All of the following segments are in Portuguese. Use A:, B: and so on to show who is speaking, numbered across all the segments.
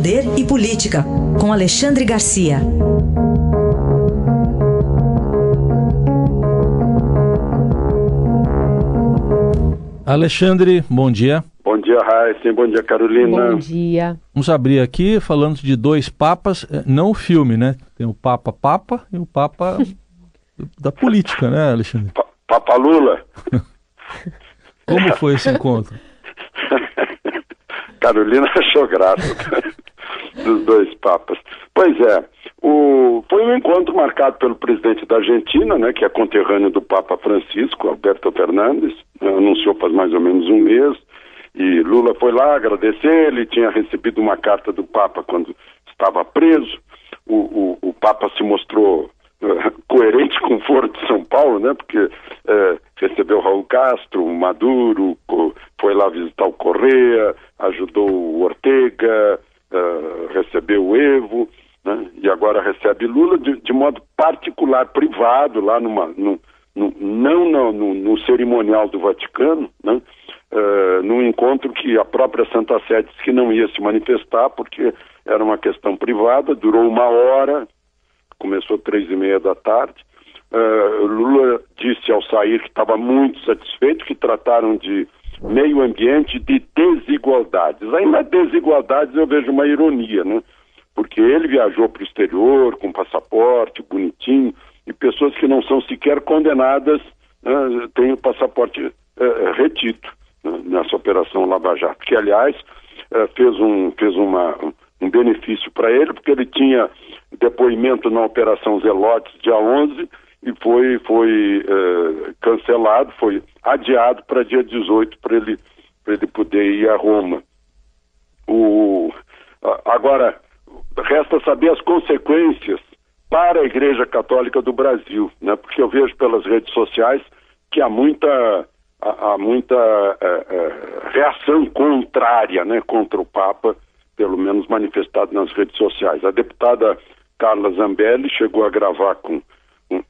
A: Poder e Política, com Alexandre Garcia.
B: Alexandre, bom dia.
C: Bom dia, Raíssa. Bom dia, Carolina.
D: Bom dia.
B: Vamos abrir aqui falando de dois papas, eh, não o filme, né? Tem o Papa Papa e o Papa da política, né, Alexandre?
C: Pa Papa Lula.
B: Como foi esse encontro?
C: Carolina achou graça dos dois papas. Pois é, o, foi um encontro marcado pelo presidente da Argentina, né, que é conterrâneo do Papa Francisco, Alberto Fernandes, né, anunciou faz mais ou menos um mês, e Lula foi lá agradecer, ele tinha recebido uma carta do Papa quando estava preso, o, o, o Papa se mostrou uh, coerente com o Foro de São Paulo, né, porque uh, recebeu Raul Castro, Maduro, foi lá visitar o Correia, ajudou o Ortega, recebeu o Evo, né, e agora recebe Lula de, de, modo particular, privado, lá numa, no, no, não no, no, no, cerimonial do Vaticano, né, uh, num encontro que a própria Santa Sé disse que não ia se manifestar, porque era uma questão privada, durou uma hora, começou três e meia da tarde, Uh, Lula disse ao sair que estava muito satisfeito, que trataram de meio ambiente de desigualdades. Aí desigualdades eu vejo uma ironia, né? Porque ele viajou para o exterior com passaporte bonitinho e pessoas que não são sequer condenadas uh, têm o passaporte uh, retido né? nessa operação Lava Jato, que aliás fez um fez uma um benefício para ele porque ele tinha depoimento na operação Zelotes dia 11 e foi, foi uh, cancelado, foi adiado para dia 18 para ele, ele poder ir a Roma. O, agora, resta saber as consequências para a Igreja Católica do Brasil, né? porque eu vejo pelas redes sociais que há muita, há, muita uh, uh, reação contrária né? contra o Papa, pelo menos manifestado nas redes sociais. A deputada Carla Zambelli chegou a gravar com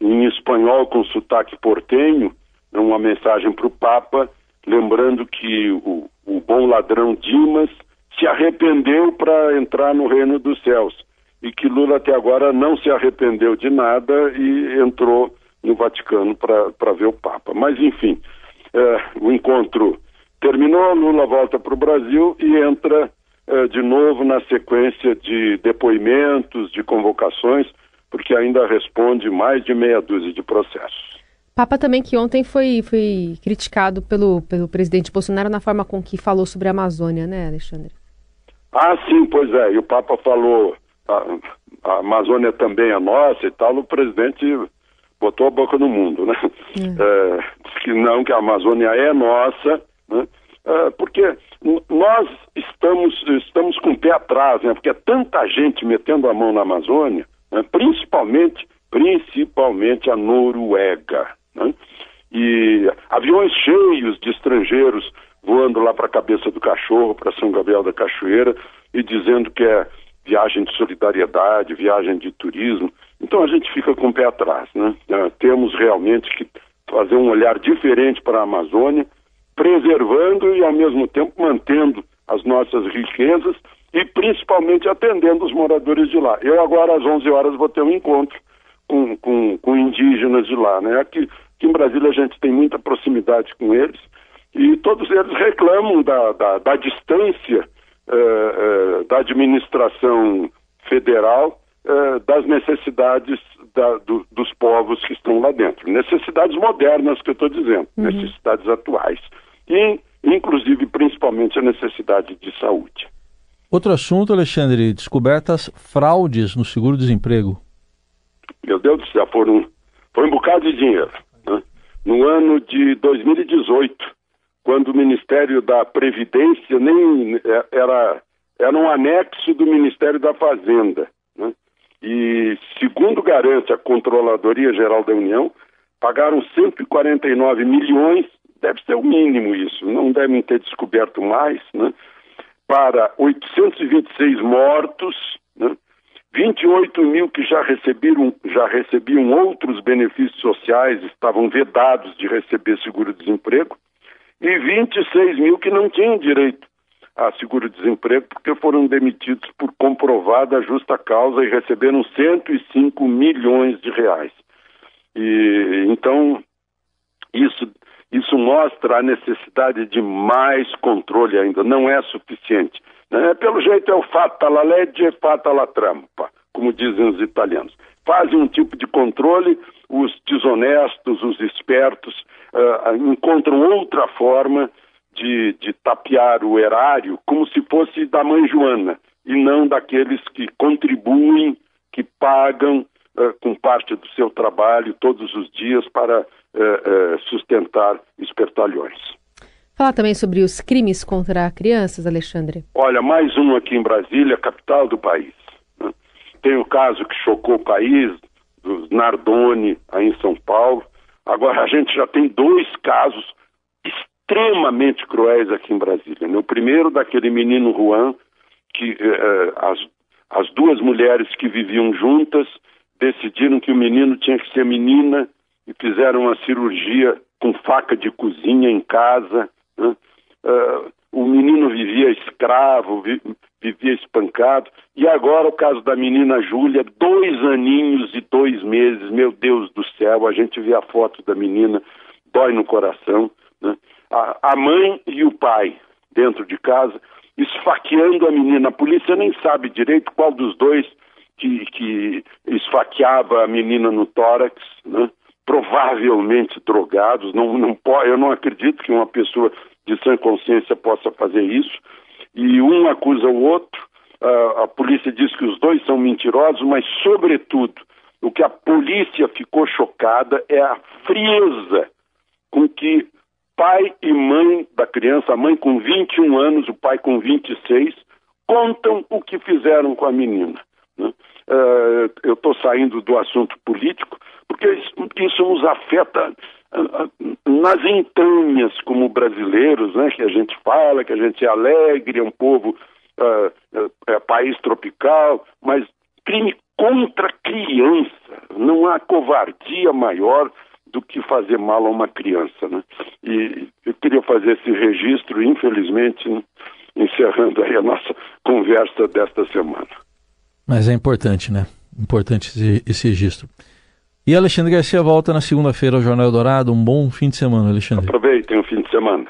C: em espanhol com sotaque portenho, uma mensagem para o Papa, lembrando que o, o bom ladrão Dimas se arrependeu para entrar no reino dos céus e que Lula até agora não se arrependeu de nada e entrou no Vaticano para ver o Papa. Mas, enfim, é, o encontro terminou, Lula volta para o Brasil e entra é, de novo na sequência de depoimentos, de convocações porque ainda responde mais de meia dúzia de processos.
D: Papa também que ontem foi, foi criticado pelo, pelo presidente Bolsonaro na forma com que falou sobre a Amazônia, né, Alexandre?
C: Ah, sim, pois é. E o Papa falou, a, a Amazônia também é nossa e tal, o presidente botou a boca no mundo, né? É. É, disse que não, que a Amazônia é nossa, né? É, porque nós estamos, estamos com o pé atrás, né? Porque é tanta gente metendo a mão na Amazônia, né? principalmente, principalmente a Noruega. Né? E aviões cheios de estrangeiros voando lá para a cabeça do cachorro, para São Gabriel da Cachoeira, e dizendo que é viagem de solidariedade, viagem de turismo. Então a gente fica com o pé atrás. Né? Uh, temos realmente que fazer um olhar diferente para a Amazônia, preservando e ao mesmo tempo mantendo as nossas riquezas e principalmente atendendo os moradores de lá. Eu agora às 11 horas vou ter um encontro com, com, com indígenas de lá, né? Aqui, aqui em Brasília a gente tem muita proximidade com eles e todos eles reclamam da, da, da distância uh, uh, da administração federal uh, das necessidades da, do, dos povos que estão lá dentro. Necessidades modernas que eu estou dizendo, uhum. necessidades atuais. E, inclusive, principalmente a necessidade de saúde.
B: Outro assunto, Alexandre, descobertas fraudes no seguro-desemprego.
C: Meu Deus do céu, foram, foi um bocado de dinheiro. Né? No ano de 2018, quando o Ministério da Previdência nem é, era, era um anexo do Ministério da Fazenda. Né? E, segundo garante a Controladoria Geral da União, pagaram 149 milhões, deve ser o mínimo isso, não devem ter descoberto mais, né? para 826 mortos, né? 28 mil que já receberam, já recebiam outros benefícios sociais, estavam vedados de receber seguro-desemprego, e 26 mil que não tinham direito a seguro-desemprego porque foram demitidos por comprovada justa causa e receberam 105 milhões de reais. E então isso isso mostra a necessidade de mais controle ainda, não é suficiente. Né? Pelo jeito é o fatta la legge, fatta la trampa, como dizem os italianos. Fazem um tipo de controle, os desonestos, os espertos uh, encontram outra forma de, de tapear o erário como se fosse da mãe Joana e não daqueles que contribuem, que pagam uh, com parte do seu trabalho todos os dias para uh, sustentar espertalhões.
D: Falar também sobre os crimes contra crianças, Alexandre.
C: Olha, mais um aqui em Brasília, capital do país. Né? Tem o caso que chocou o país, dos Nardoni, aí em São Paulo. Agora a gente já tem dois casos extremamente cruéis aqui em Brasília. Né? O primeiro daquele menino Juan, que eh, eh, as, as duas mulheres que viviam juntas decidiram que o menino tinha que ser menina e fizeram uma cirurgia com faca de cozinha em casa. Né? Uh, o menino vivia escravo, vi, vivia espancado. E agora o caso da menina Júlia, dois aninhos e dois meses, meu Deus do céu, a gente vê a foto da menina, dói no coração. Né? A, a mãe e o pai dentro de casa, esfaqueando a menina. A polícia nem sabe direito qual dos dois que, que esfaqueava a menina no tórax, né? provavelmente drogados. Não, não pode, eu não acredito que uma pessoa de sã consciência possa fazer isso. E um acusa o outro. Uh, a polícia diz que os dois são mentirosos, mas, sobretudo, o que a polícia ficou chocada é a frieza com que pai e mãe da criança, a mãe com 21 anos, o pai com 26, contam o que fizeram com a menina. Né? Uh, eu estou saindo do assunto político, porque isso, isso nos afeta nas entranhas como brasileiros, né? que a gente fala, que a gente é alegre, é um povo, uh, é país tropical, mas crime contra criança, não há covardia maior do que fazer mal a uma criança. Né? E eu queria fazer esse registro, infelizmente, encerrando aí a nossa conversa desta semana.
B: Mas é importante, né? Importante esse, esse registro. E Alexandre Garcia volta na segunda-feira ao Jornal Dourado. Um bom fim de semana, Alexandre.
C: Aproveitem o fim de semana.